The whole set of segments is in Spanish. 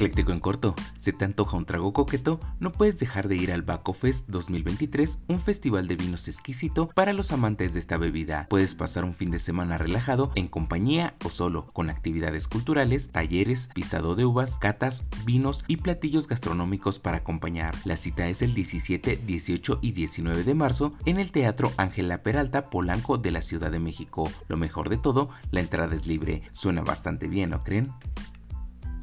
Ecléctico en corto, ¿se te antoja un trago coqueto? No puedes dejar de ir al Baco Fest 2023, un festival de vinos exquisito para los amantes de esta bebida. Puedes pasar un fin de semana relajado en compañía o solo, con actividades culturales, talleres, pisado de uvas, catas, vinos y platillos gastronómicos para acompañar. La cita es el 17, 18 y 19 de marzo en el Teatro Ángela Peralta Polanco de la Ciudad de México. Lo mejor de todo, la entrada es libre. Suena bastante bien, ¿no creen?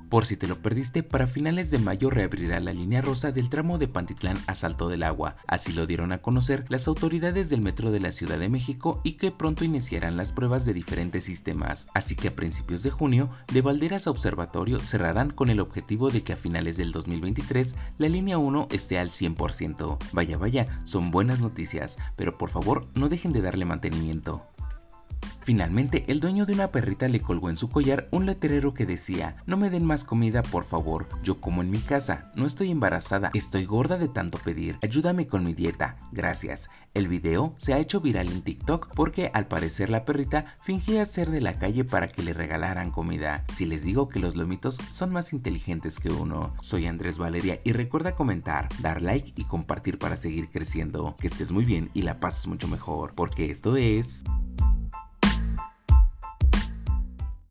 Por si te lo perdiste, para finales de mayo reabrirá la línea rosa del tramo de Pantitlán a Salto del Agua. Así lo dieron a conocer las autoridades del Metro de la Ciudad de México y que pronto iniciarán las pruebas de diferentes sistemas. Así que a principios de junio, de Valderas a Observatorio cerrarán con el objetivo de que a finales del 2023 la línea 1 esté al 100%. Vaya, vaya, son buenas noticias, pero por favor no dejen de darle mantenimiento. Finalmente, el dueño de una perrita le colgó en su collar un letrero que decía, no me den más comida por favor, yo como en mi casa, no estoy embarazada, estoy gorda de tanto pedir, ayúdame con mi dieta, gracias. El video se ha hecho viral en TikTok porque al parecer la perrita fingía ser de la calle para que le regalaran comida. Si les digo que los lomitos son más inteligentes que uno. Soy Andrés Valeria y recuerda comentar, dar like y compartir para seguir creciendo. Que estés muy bien y la pases mucho mejor, porque esto es...